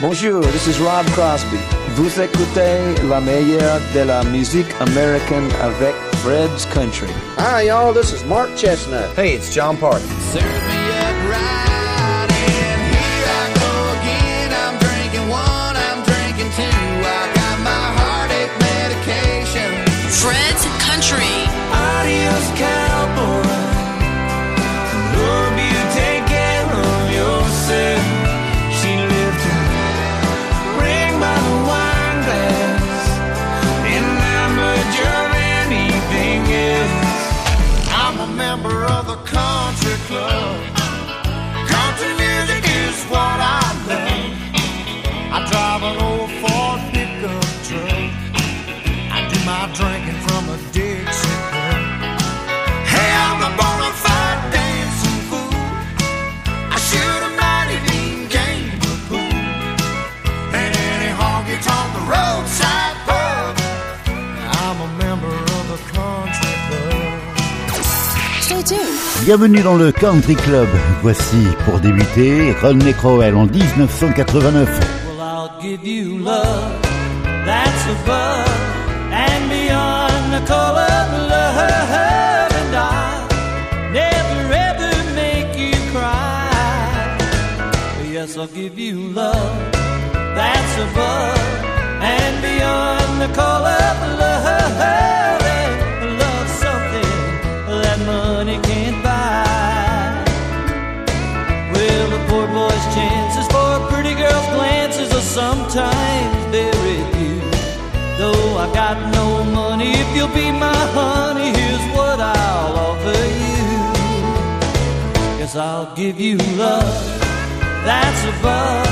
Bonjour, this is Rob Crosby. Vous écoutez la meilleure de la musique américaine avec Fred's Country. Hi, y'all. This is Mark Chesnutt. Hey, it's John Park. Serve Bienvenue dans le Country Club. Voici pour débuter Rodney Crowell en 1989. Well, I'll give you love that's above and beyond the call of love, and I'll never ever make you cry. Yes, I'll give you love that's above and beyond the call of love, poor boy's chances for a pretty girl's glances are sometimes very few. Though I got no money, if you'll be my honey, here's what I'll offer you. Yes, I'll give you love that's above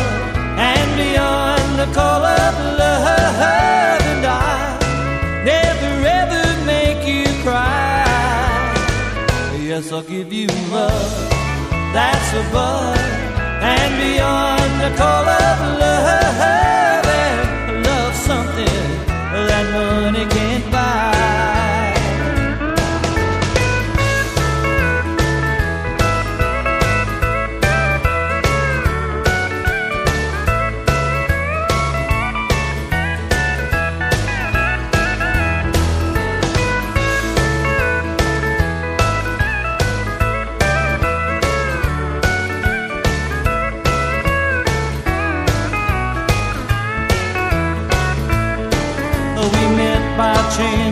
and beyond the call of love, and I'll never ever make you cry. Yes, I'll give you love that's above and beyond the call of love and love something that money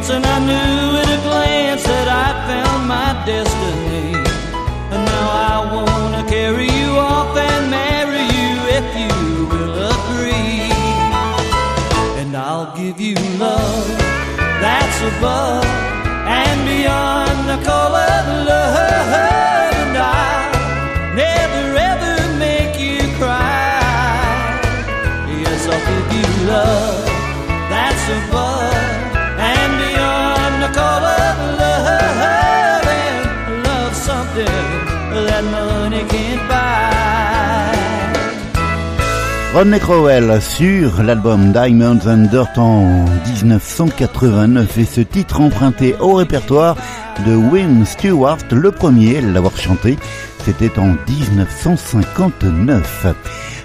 chance, and I knew at a glance that I found my destiny. And now I wanna carry you off and marry you if you will agree. And I'll give you love that's above and beyond the of love, and I'll never ever make you cry. Yes, I'll give you love that's above Rodney Crowell sur l'album Diamonds and Dirt en 1989 et ce titre emprunté au répertoire de Wayne Stewart, le premier à l'avoir chanté, c'était en 1959.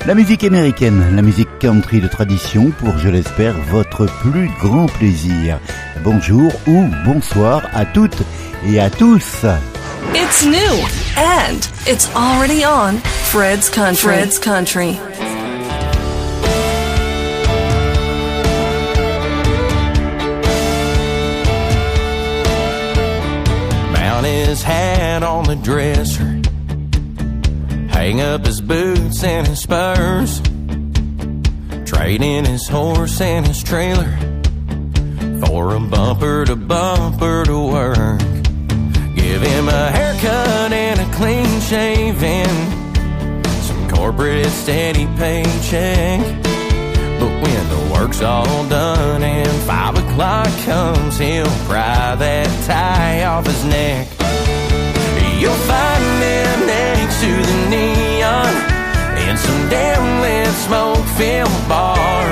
La musique américaine, la musique country de tradition pour, je l'espère, votre plus grand plaisir. Bonjour ou bonsoir à toutes et à tous. It's new and it's already on Fred's Country. Fred's Country. His hat on the dresser. Hang up his boots and his spurs. Trade in his horse and his trailer for a bumper to bumper to work. Give him a haircut and a clean shaving. Some corporate steady paycheck. But when the work's all done and five o'clock comes, he'll pry that tie off his neck. You'll find him next to the neon in some damn lit smoke filled bar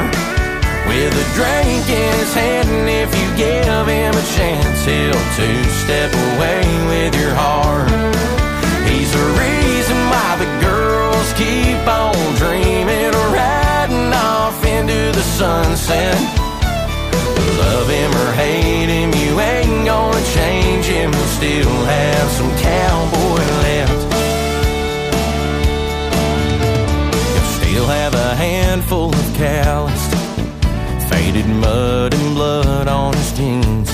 with a drink in his hand. And if you give him a chance, he'll two step away with your heart. He's the reason why the girls keep on dreaming riding sin. Love him or hate him, you ain't gonna change him. He'll still have some cowboy left. He'll still have a handful of calloused, faded mud and blood on his jeans.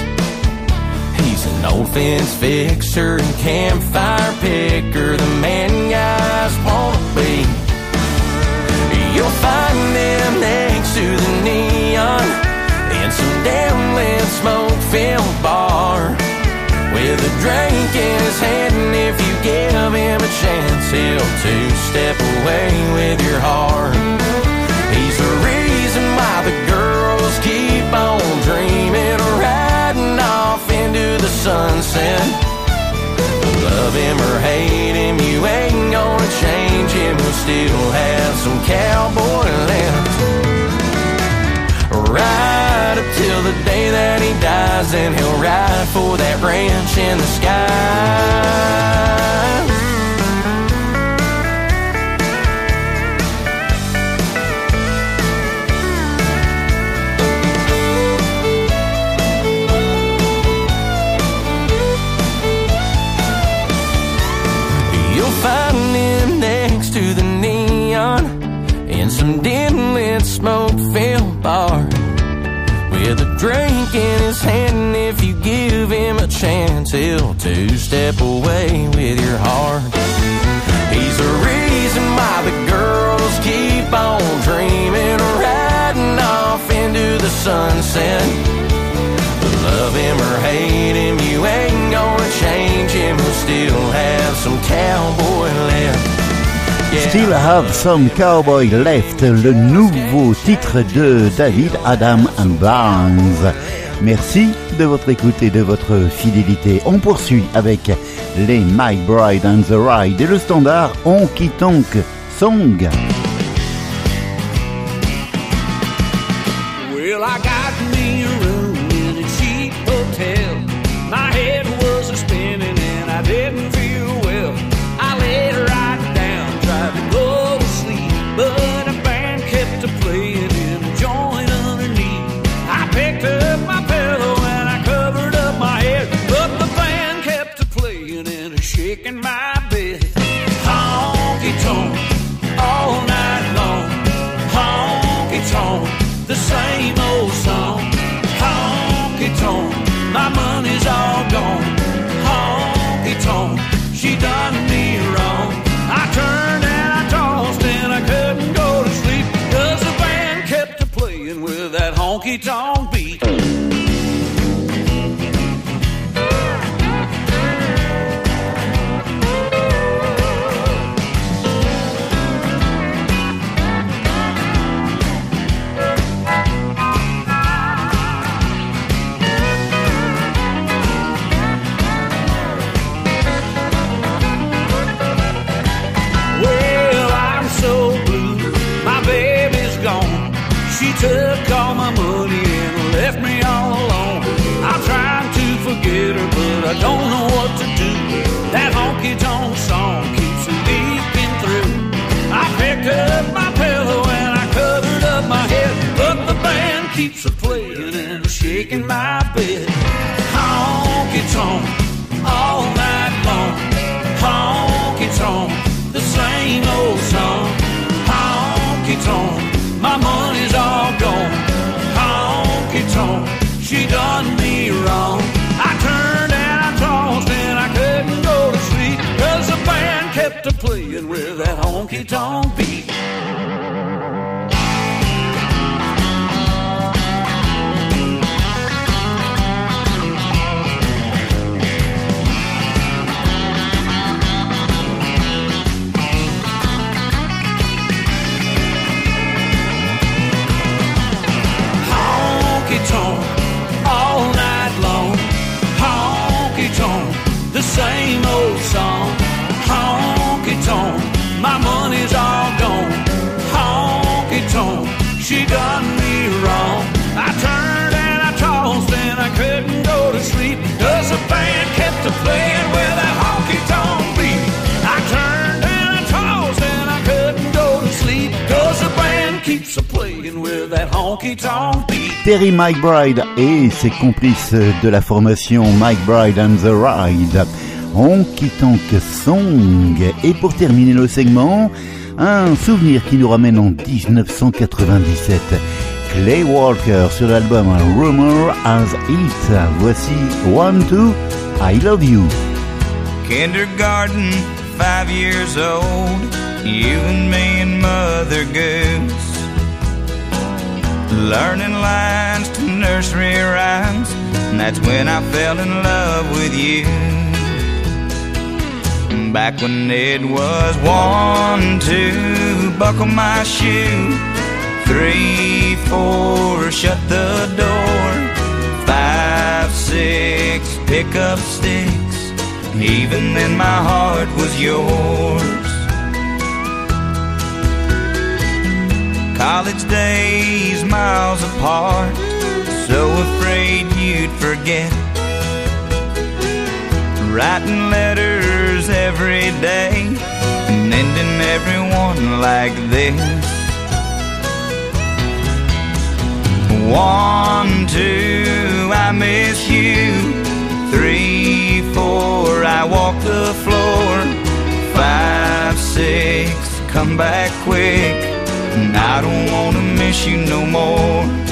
He's an old fence fixer and campfire picker, the man guys wanna be. You'll find him next two-step away with your heart. He's the reason why the girls keep on dreaming riding off into the sunset. Love him or hate him, you ain't gonna change him. He'll still have some cowboy left. Right up till the day that he dies, and he'll ride for that ranch in the sky. Drink in his hand. And if you give him a chance, he'll two step away with your heart. He's the reason why the girls keep on dreaming riding off into the sunset. But Love him or hate him, you ain't gonna change him. He'll still have some cowboy left. Still Have Some Cowboy Left, le nouveau titre de David Adam Barnes. Merci de votre écoute et de votre fidélité. On poursuit avec les My Bride and the Ride et le standard Honky Tonk Song. Keeps a playing and shaking my bed. Honky tonk all night long. Honky tonk, the same old song. Honky tonk, my money's all gone. Honky tonk, she done me wrong. I turned and tossed and I couldn't go to sleep. Cause the band kept a playing with that honky tonk beat. Same old song. Honky tonk, my money's all Terry McBride et ses complices de la formation McBride and the Ride. Honky Tonk Song. Et pour terminer le segment, un souvenir qui nous ramène en 1997. Clay Walker sur l'album Rumor As It. Voici One Two, I Love You. Kindergarten, five years old, you and me and Mother Goose. Learning lines to nursery rhymes, and that's when I fell in love with you. Back when it was one, two, buckle my shoe. Three, four, shut the door. Five, six, pick up sticks. Even then, my heart was yours. College days, miles apart, so afraid you'd forget. Writing letters every day and ending everyone like this. One, two, I miss you. Three, four, I walk the floor. Five, six, come back quick. And I don't wanna miss you no more.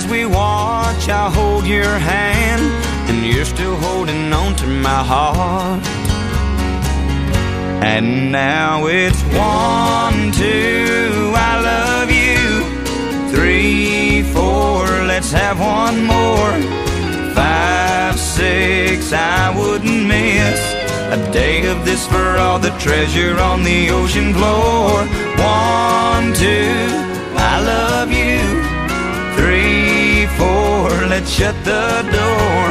As we watch, I hold your hand, and you're still holding on to my heart. And now it's one, two, I love you. Three, four, let's have one more. Five, six, I wouldn't miss a day of this for all the treasure on the ocean floor. One, two, I love you. Four, let's shut the door.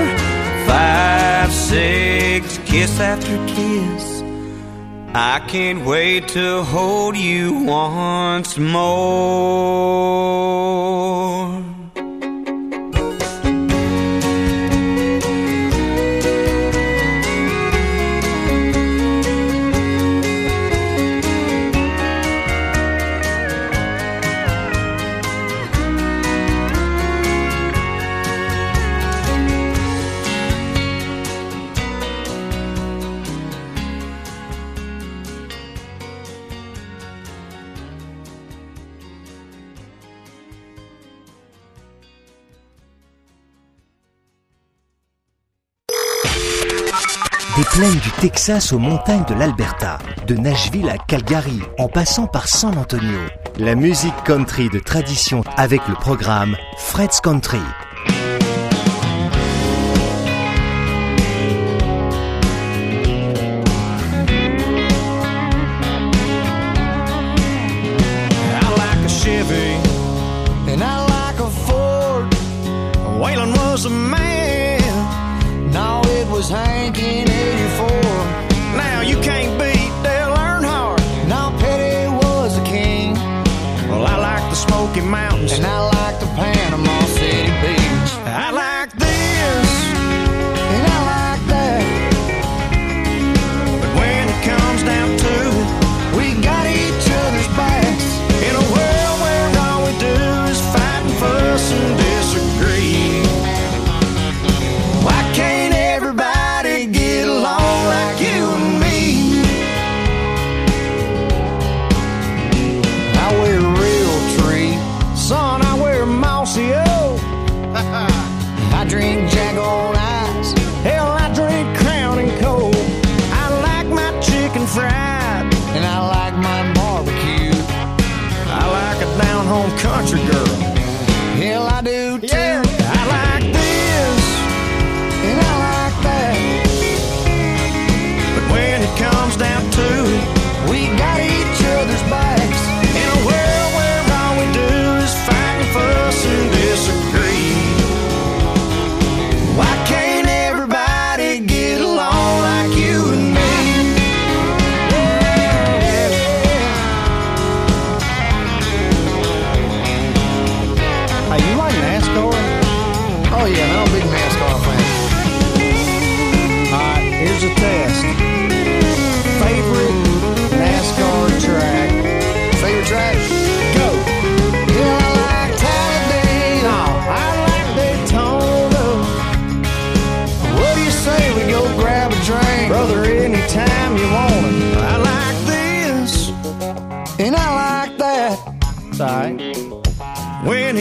Five, six, kiss after kiss. I can't wait to hold you once more. Du Texas aux montagnes de l'Alberta, de Nashville à Calgary, en passant par San Antonio, la musique country de tradition avec le programme Fred's Country.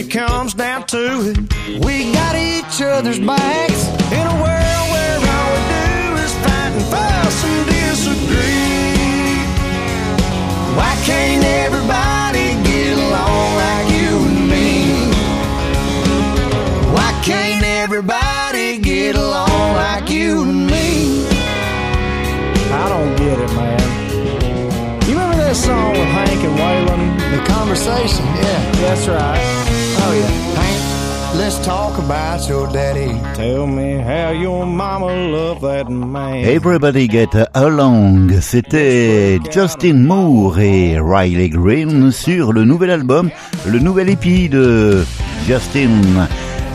Comes down to it, we got each other's backs in a world where all we do is fight and fuss and disagree. Why can't everybody get along like you and me? Why can't everybody get along like you and me? I don't get it, man. You remember that song with Hank and Waylon? The conversation, yeah. That's right. Oh yeah. Hank, let's talk about your daddy. Tell me how your mama loved that man. Everybody Get Along, c'était Justin Moore et Riley Green sur le nouvel album, le nouvel épi de Justin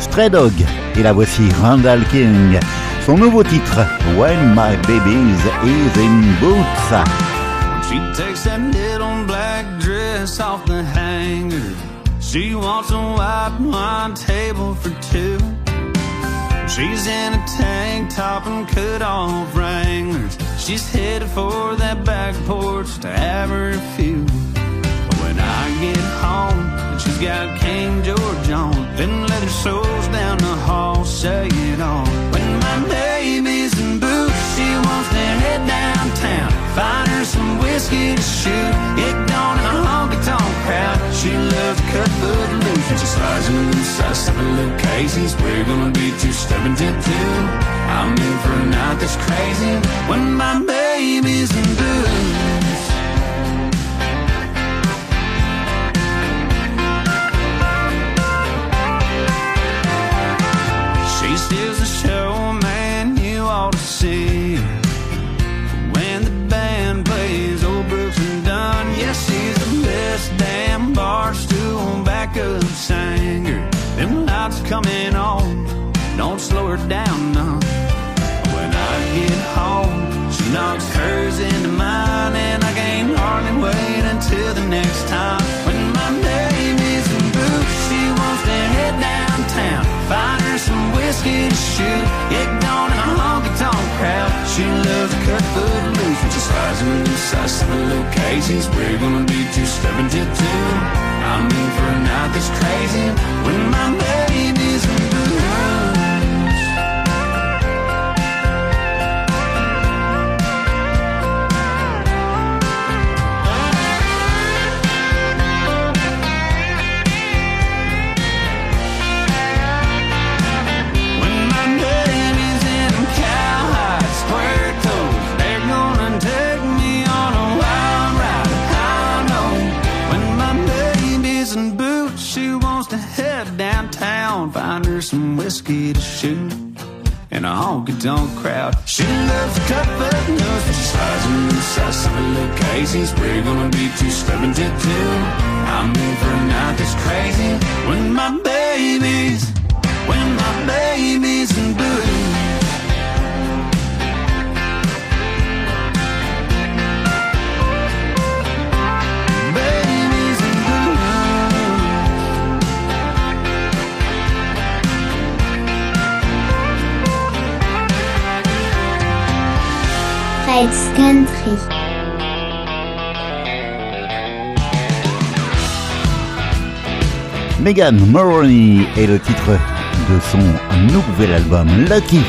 Stray Dog. Et la voici Randall King, son nouveau titre, When My Baby's Is in Boots. She takes that little black dress off the. She wants a white wine table for two. She's in a tank top and cut off wranglers. She's headed for that back porch to have her a few. But when I get home and she's got King George on, then leather soles down the hall say it all. When my baby's in boots, she wants to head downtown, find her some whiskey to shoot. Get gone in a honky tonk crowd. She loves cut foot and she slides in the size seven little Casey's. We're gonna be two stepping to two. I'm in for a night that's crazy when my baby's in boots. Backup singer. Them lights coming on, don't slow her down none. When I get home, she knocks hers into mine, and I can't hardly wait until the next time. When my baby's in boots, she wants to head downtown, find her some whiskey to shoot, get gone in a honky tonk crowd. She loves to cut foot loose, she slides in the size seven little Casey's. We're gonna be two stepping to two. I'm in for a crazy. When my baby's tonk crowd, she loves to cut foot nose, but she slides in the size of a Casey's. We're gonna be two stepping to two. I'm in for a night that's crazy. When my baby's when my baby's in blue. Fred's Country. Megan est le titre de son nouvel album Lucky.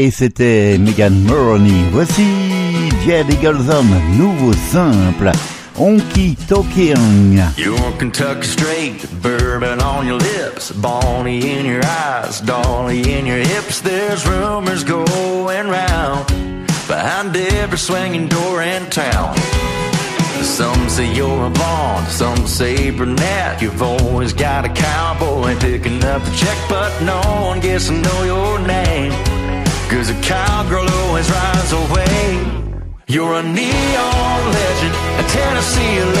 Et c'était Megan Moroney. Voici Jade Eagleson, nouveau simple. Honky Talking. You're Kentucky straight, bourbon on your lips, Bonnie in your eyes, Dolly in your hips. There's rumors going round behind every swinging door in town. Some say you're a blonde, some say brunette. You've always got a cowboy picking up the check, but no one gets to know your name. Cause a cowgirl always rides away. You're a neon legend, a Tennessee 11.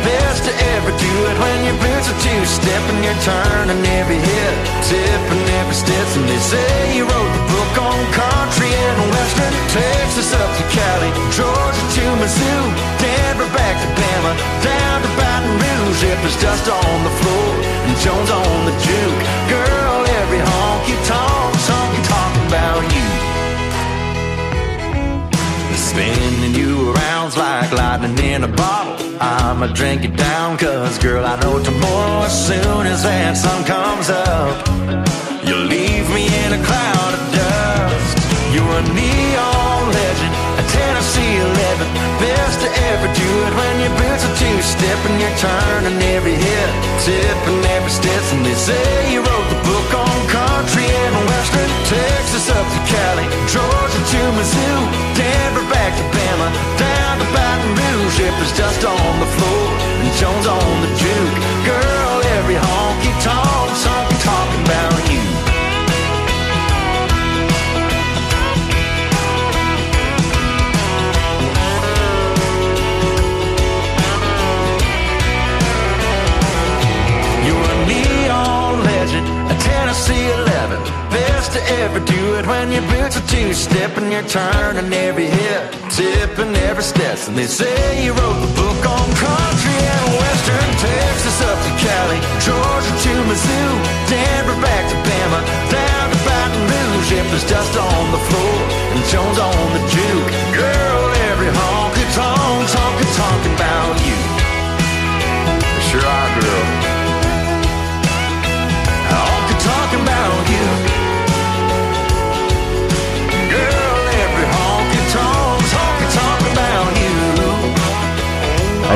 Best to ever do it when your boots are two-stepping. You're turning every hit, tipping every step. And they say you wrote the book on country and western. Texas up to Cali, Georgia to Mizzou, Denver back to Bama, down to Baton Rouge. If there's dust on the floor and Jones on the juke, girl, every honky tonk song about you. Spinning you around like lightning in a bottle. I'ma drink it down, cause girl, I know tomorrow, as soon as that sun comes up, you'll leave me in a cloud of dust. You're a neon legend, a Tennessee 11. Best to ever do it when your boots are two-step and you're turning every hip, tipping every step. And they say you wrote the book on country and western, Texas up to Cali, Georgia to Mizzou, Denver back to Bama, down to Baton Rouge. If there's dust on the floor and Jones on the juke, girl, every honky tonk song talking about you. You're a neon legend, a Tennessee 11. Best to ever do it when your boots are two-step and you're turning every hip, tipping every step. And they say you wrote the book on country and western, Texas up to Cali, Georgia to Mizzou, Denver back to Bama, down to Baton Rouge. If there's dust on the floor and Jones on the juke, girl, every honky tonk talking talking about you. Sure are, girl.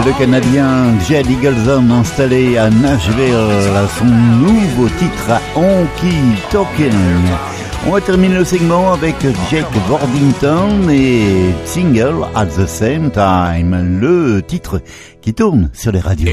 Le Canadien Jed Eagleson installé à Nashville, son nouveau titre à Honky Talking. On va terminer le segment avec Jake Worthington et Single at the Same Time, le titre qui tourne sur les radios.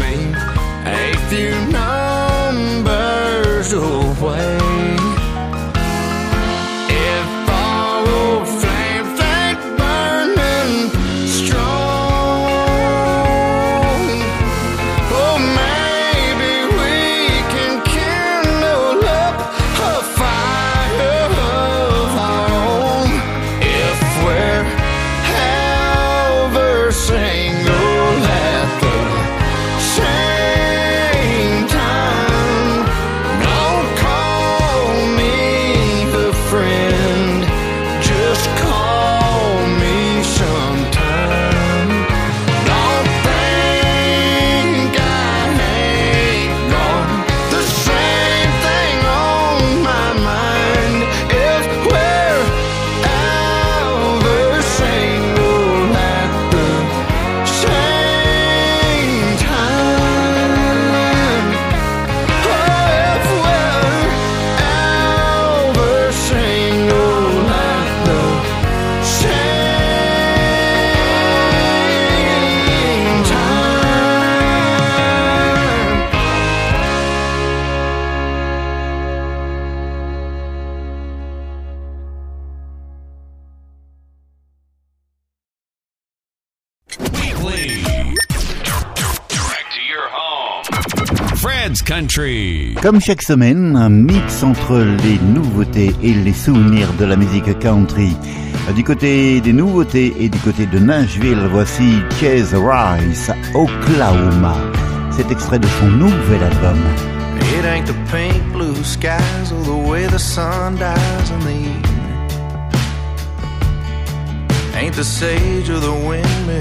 me, a few numbers away. Comme chaque semaine, un mix entre les nouveautés et les souvenirs de la musique country. Du côté des nouveautés et du côté de Nashville, voici Chase Rice, Oklahoma. Cet extrait de son nouvel album. Ain't the pink or the way the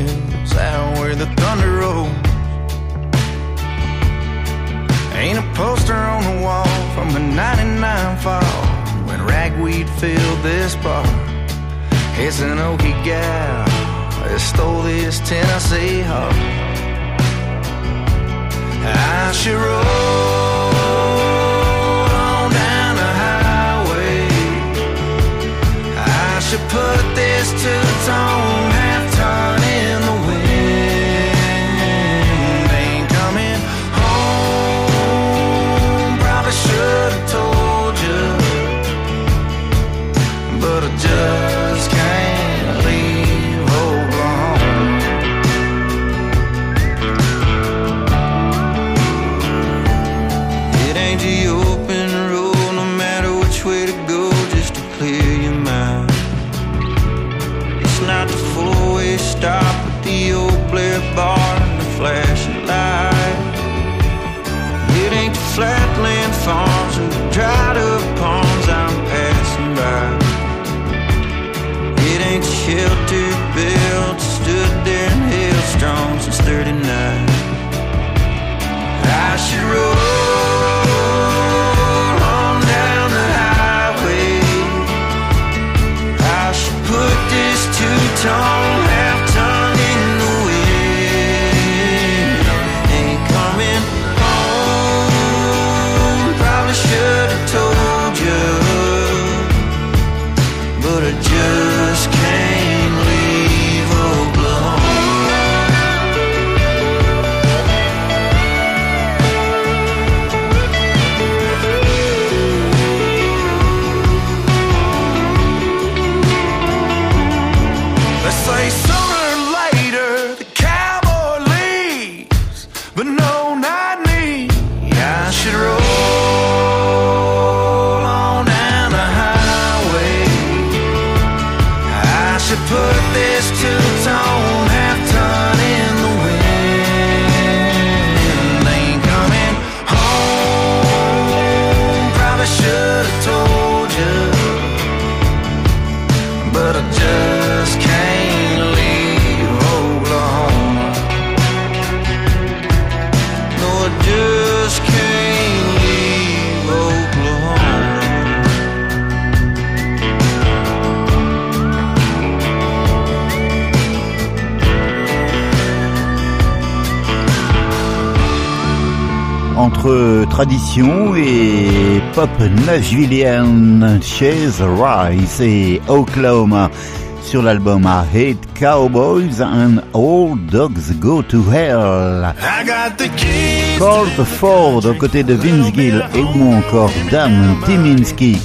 in the thunder rolls. Ain't a poster on the wall from a 99 fall when ragweed filled this bar. It's an Okie gal that stole this Tennessee heart. I should roll on down the highway. I should put this two-tone tradition et pop nashvillienne, Chase Rice et Oklahoma sur l'album I Hate Cowboys and All Dogs Go to Hell. I got the keys. Colt Ford aux côtés de Vince Gill et ou encore Dan Timinski.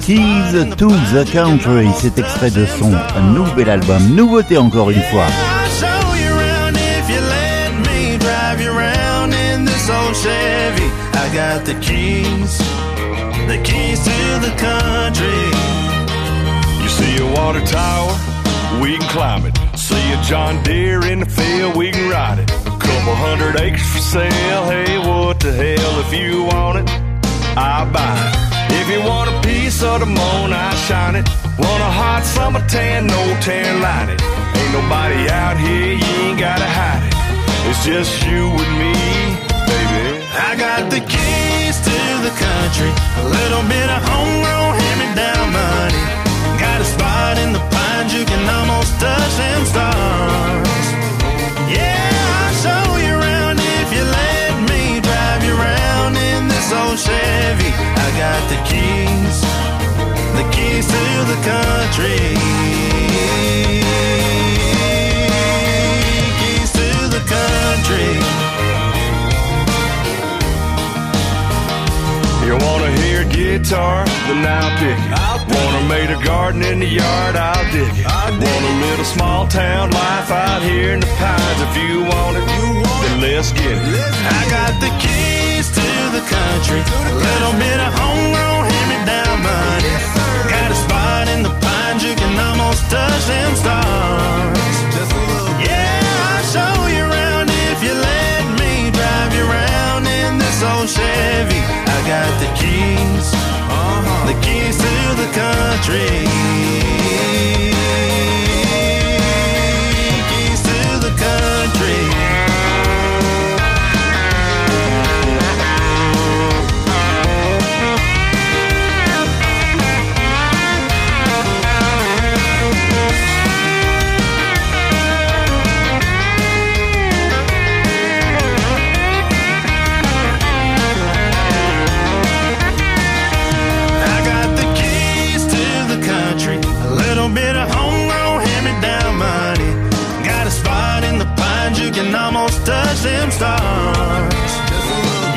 Keys to the Country, c'est extrait de son nouvel album. Nouveauté encore une fois. Got the keys, the keys to the country. You see a water tower, we can climb it. See a John Deere in the field, we can ride it. A Couple hundred acres for sale, hey, what the hell? If you want it, I'll buy it. If you want a piece of the moon, I shine it. Want a hot summer tan, no tan line it. Ain't nobody out here, you ain't gotta hide it. It's just you and me. I got the keys to the country, a little bit of homegrown hand-me-down money. Got a spot in the pines you can almost touch them stars. Yeah, I'll show you around if you let me drive you around in this old Chevy. I got the keys, the keys to the country. Keys to the country. You wanna hear guitar? Then I'll pick it. I Wanna made a garden in the yard? I'll dig it. I Want a little small town life out here in the pines? If you want it, then let's get it. I got the keys to the country, a little bit of homegrown hand-me-down money. Got a spot in the pines you can almost touch them stars. Yeah, I'll show you around if you let old Chevy. I got the keys, uh-huh. the keys to the country. Little bit of homegrown hand-me-down money. Got a spot in the pines you can almost touch them stars.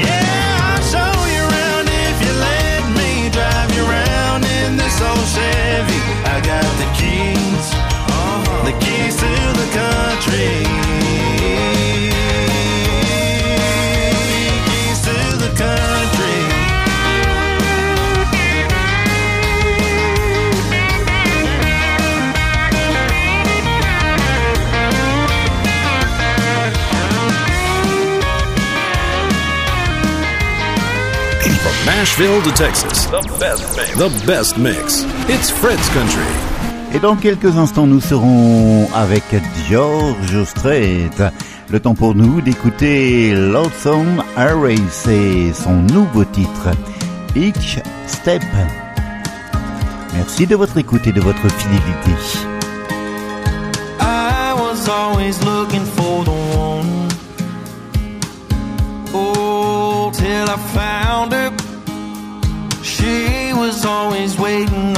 Yeah, I'll show you around if you let me drive you around in this old Chevy. I got the keys, the keys to the country. Nashville to Texas, the best mix. The best mix. It's Fred's Country. Et dans quelques instants, nous serons avec George Strait. Le temps pour nous d'écouter Lonesome Harris et son nouveau titre, Each Step. Merci de votre écoute et de votre fidélité. I was always looking always waiting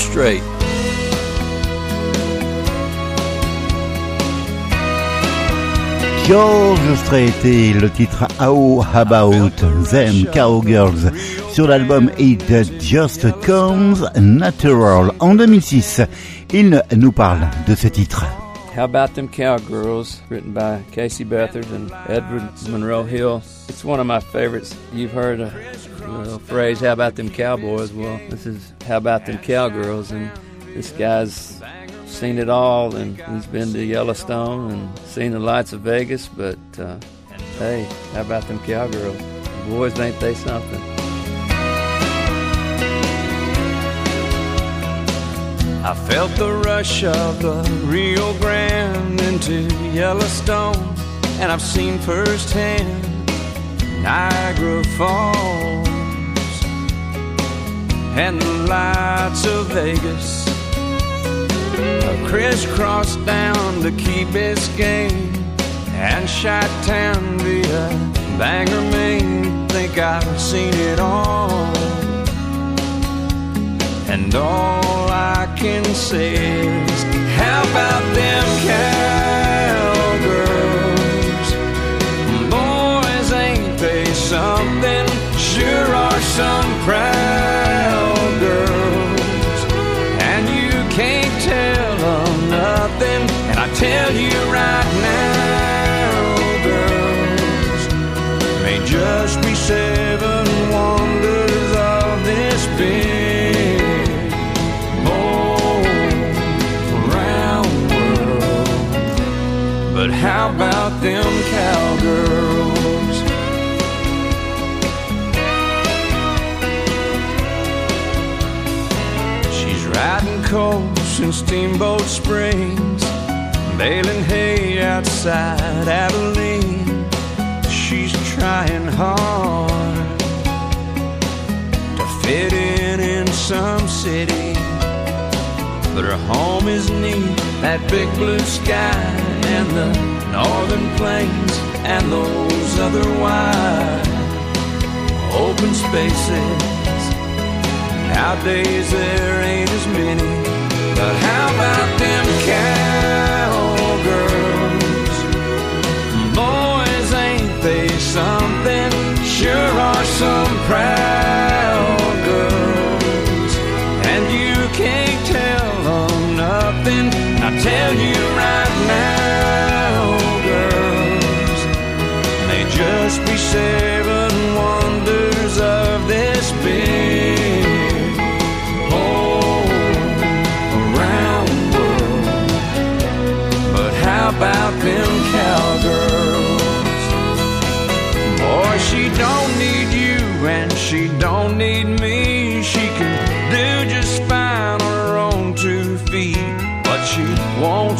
is George Strait. Et le titre How About Them Cowgirls sur l'album It Just Comes Natural. En 2006, il nous parle de ce titre. How About Them Cowgirls, written by Casey Beathard and Edward Monroe Hill. It's one of my favorites. You've heard a little phrase, How About Them Cowboys? Well, this is How About Them Cowgirls, and this guy's seen it all, and he's been to Yellowstone and seen the lights of Vegas, but uh, hey, how about them Cowgirls? Boys, ain't they something? I felt the rush of the Rio Grande into Yellowstone, and I've seen firsthand Niagara Falls and the lights of Vegas. I crisscrossed down to Key Biscayne and shot town via uh, Bangor, Maine. Think I've seen it all. And all I can say is, how about them cowgirls? Boys, ain't they something? Sure are some proud tell you right now, girls, may just be seven wonders of this big whole round world. But how about them cowgirls? She's riding coast in Steamboat Springs, baling hay outside Abilene. She's trying hard to fit in in some city, but her home is neat that big blue sky and the northern plains and those other wide open spaces. Nowadays there ain't as many, but how about them cowgirls? Boys, ain't they something? Sure are some proud girls, and you can't tell nothing. I tell you right now, girls, may just be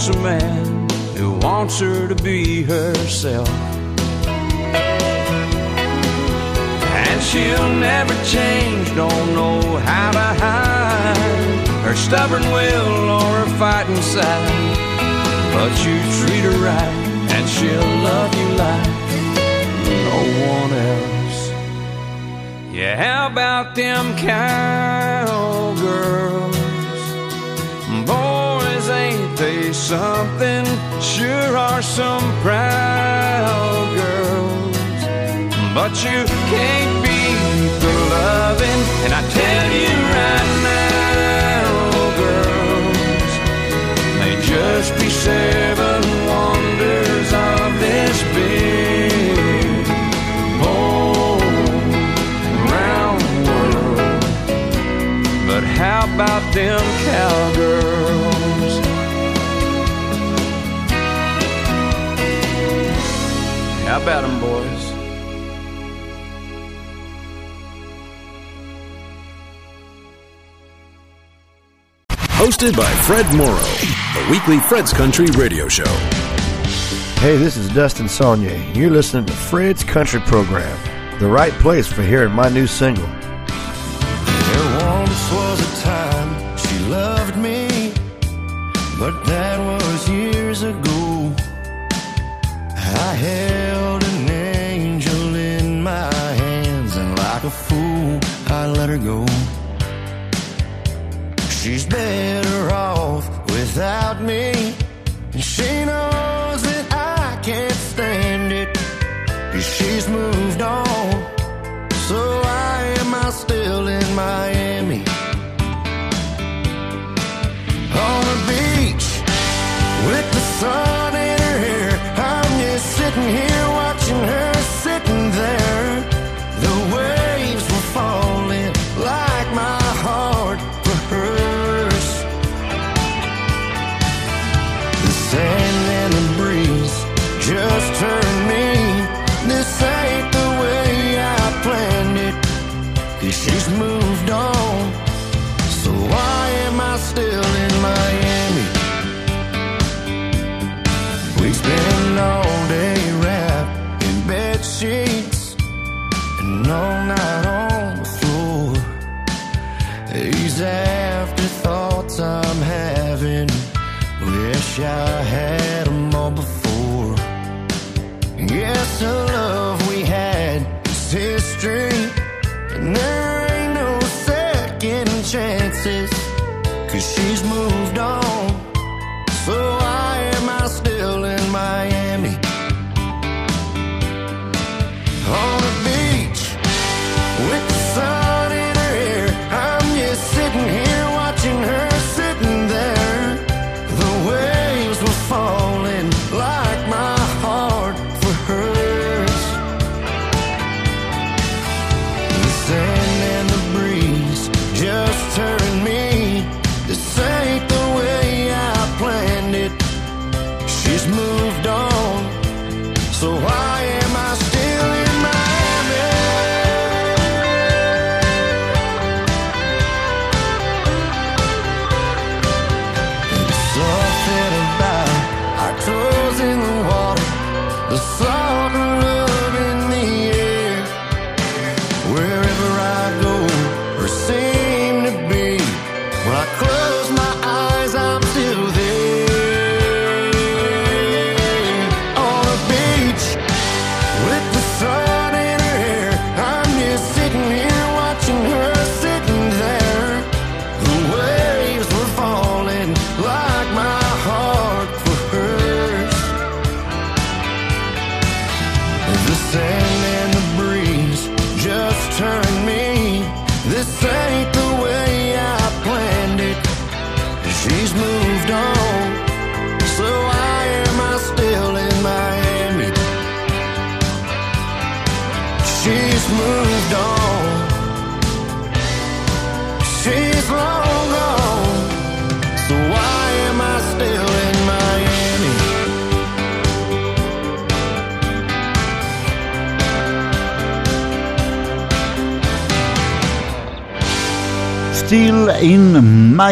wants a man who wants her to be herself. And she'll never change, don't know how to hide her stubborn will or her fighting side. But you treat her right, and she'll love you like no one else. Yeah, how about them cowgirls? They something? Sure are some proud girls. But you can't beat the loving, and I tell you right now, girls, may just be seven wonders of this big, whole, round world. But how about them cowgirls? How about them boys? Hosted by Fred Morrow, the weekly Fred's Country radio show. Hey, this is Dustin Sonnier. You're listening to Fred's Country Program, the right place for hearing my new single. There once was a time she loved me, but that was years ago. I held her go. She's better off without me, and she knows that I can't stand it. 'Cause she's moved on, so why am I still in Miami?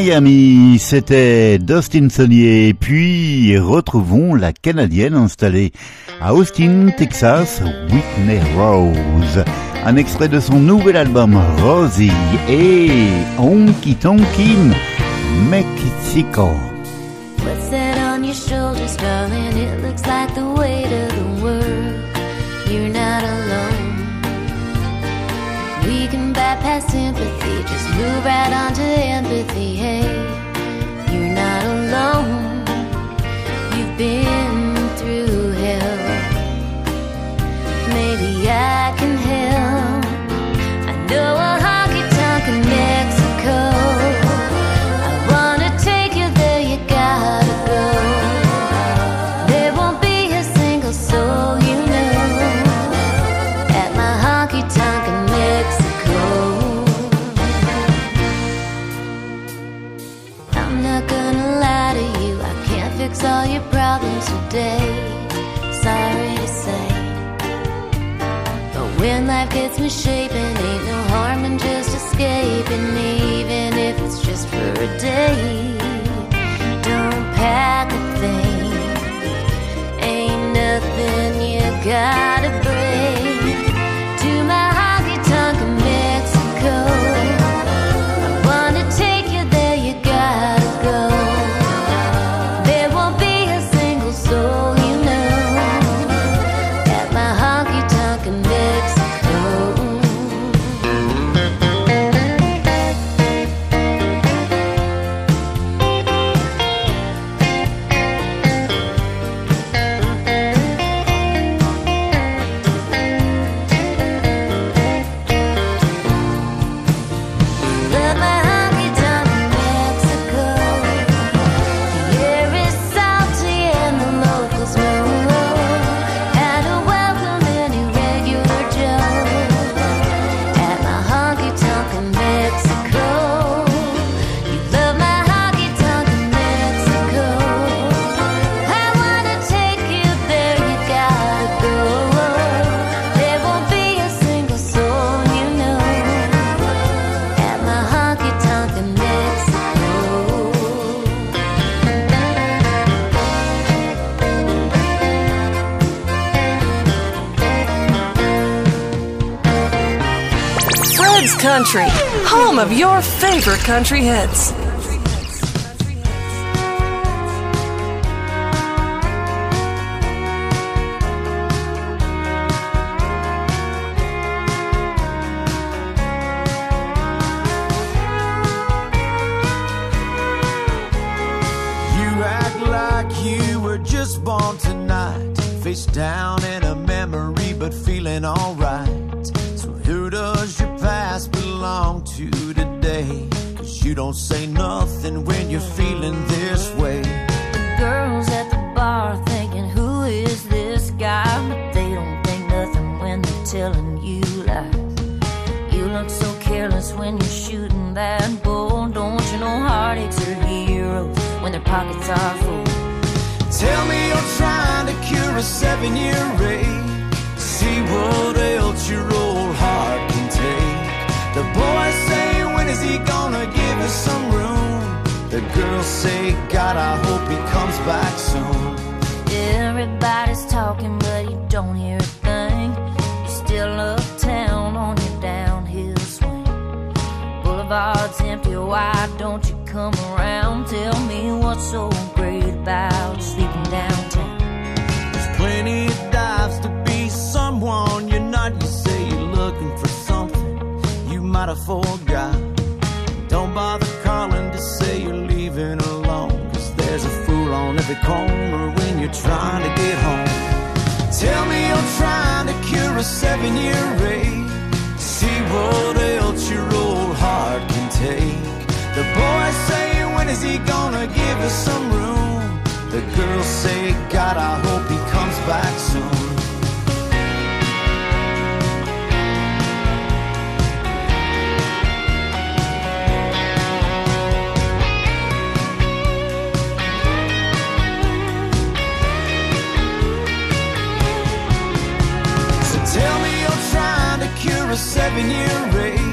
Miami, c'était Dustin Sonnier. Puis retrouvons la Canadienne installée à Austin, Texas, Whitney Rose. Un extrait de son nouvel album Rosie et Honky Tonky Mexico. Bypass sympathy, just move right on to empathy. Hey, you're not alone. You've been through hell. Maybe I can help. I know a gets misshapen, ain't no harm in just escaping, even if it's just for a day. Don't pack a thing, ain't nothing you gotta Country, home of your favorite country hits. Don't hear a thing. You're still uptown on your downhill swing. Boulevard's empty, why don't you come around? Tell me what's so great about sleeping downtown. There's plenty of dives to be someone you're not. You say you're looking for something you might have forgot. Don't bother calling to say you're leaving alone. Cause there's a fool on every corner when you're trying to get home. Tell me you're trying to cure a seven year ache. See what else your old heart can take. The boys say, when is he gonna give us some room? The girls say, God, I hope he comes back soon. in your ring.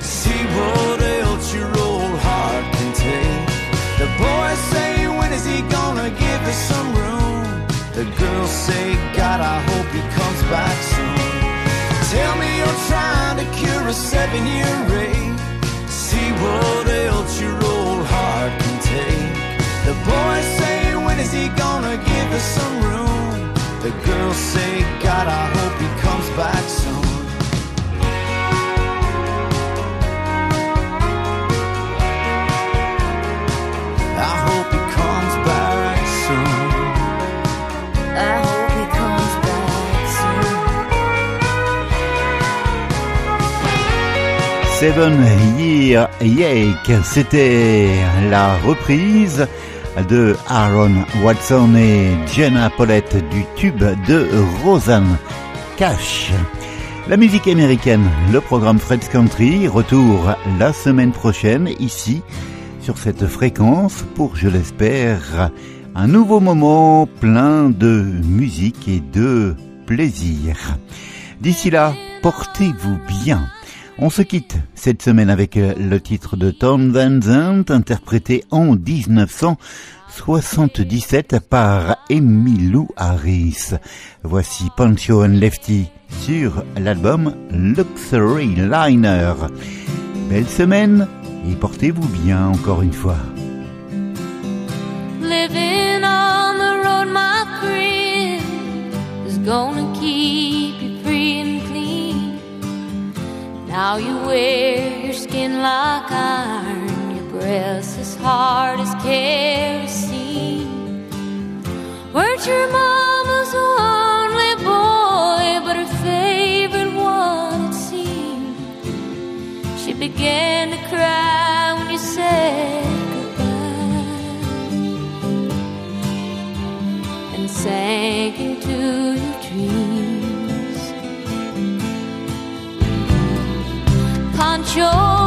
See what else your old heart can take. The boys say, when is he gonna give us some room? The girls say, God, I hope he comes back soon. Tell me you're trying to cure a seven-year rage. See what else your old heart can take. The boys say, when is he gonna give us some room? The girls say, God, I hope he comes back soon. Seven Year Yake, c'était la reprise de Aaron Watson et Jenna Paulette du tube de Rosanne Cash. La musique américaine, le programme Fred's Country, retour la semaine prochaine ici sur cette fréquence pour, je l'espère, un nouveau moment plein de musique et de plaisir. D'ici là, portez-vous bien. On se quitte cette semaine avec le titre de Tom Van Zandt interprété en 1977 par Emmylou Harris. Voici Pancho and Lefty sur l'album Luxury Liner. Belle semaine et portez-vous bien encore une fois. Now you wear your skin like iron, your breath as hard as kerosene. Weren't your mama's only boy, but her favorite one, it seemed. She began to cry when you said goodbye and sank into 就